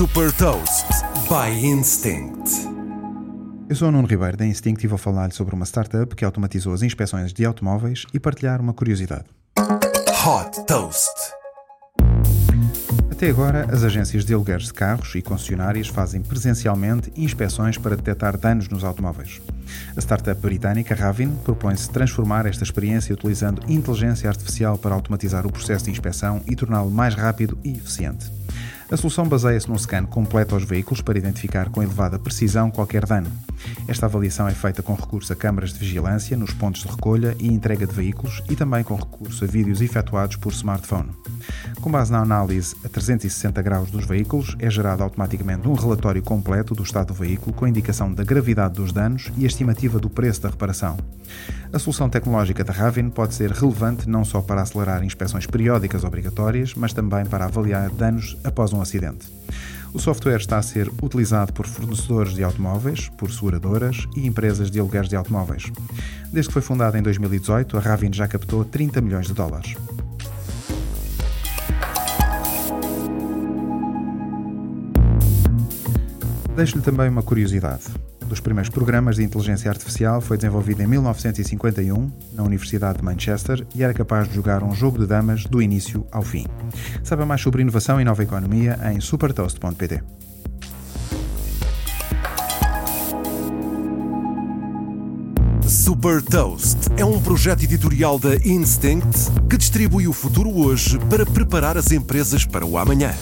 Super Toast by Instinct. Eu sou o Nuno Ribeiro da Instinct e vou falar-lhe sobre uma startup que automatizou as inspeções de automóveis e partilhar uma curiosidade. Hot Toast. Até agora, as agências de alugueres de carros e concessionárias fazem presencialmente inspeções para detectar danos nos automóveis. A startup britânica Ravin propõe-se transformar esta experiência utilizando inteligência artificial para automatizar o processo de inspeção e torná-lo mais rápido e eficiente. A solução baseia-se num scan completo aos veículos para identificar com elevada precisão qualquer dano. Esta avaliação é feita com recurso a câmaras de vigilância nos pontos de recolha e entrega de veículos e também com recurso a vídeos efetuados por smartphone. Com base na análise a 360 graus dos veículos, é gerado automaticamente um relatório completo do estado do veículo com indicação da gravidade dos danos e a estimativa do preço da reparação. A solução tecnológica da Ravin pode ser relevante não só para acelerar inspeções periódicas obrigatórias, mas também para avaliar danos após um acidente. O software está a ser utilizado por fornecedores de automóveis, por seguradoras e empresas de alugueres de automóveis. Desde que foi fundada em 2018, a Ravin já captou 30 milhões de dólares. Deixo-lhe também uma curiosidade. Um dos primeiros programas de inteligência artificial foi desenvolvido em 1951 na Universidade de Manchester e era capaz de jogar um jogo de damas do início ao fim. Saiba mais sobre inovação e nova economia em supertoast.pt. Super Toast é um projeto editorial da Instinct que distribui o futuro hoje para preparar as empresas para o amanhã.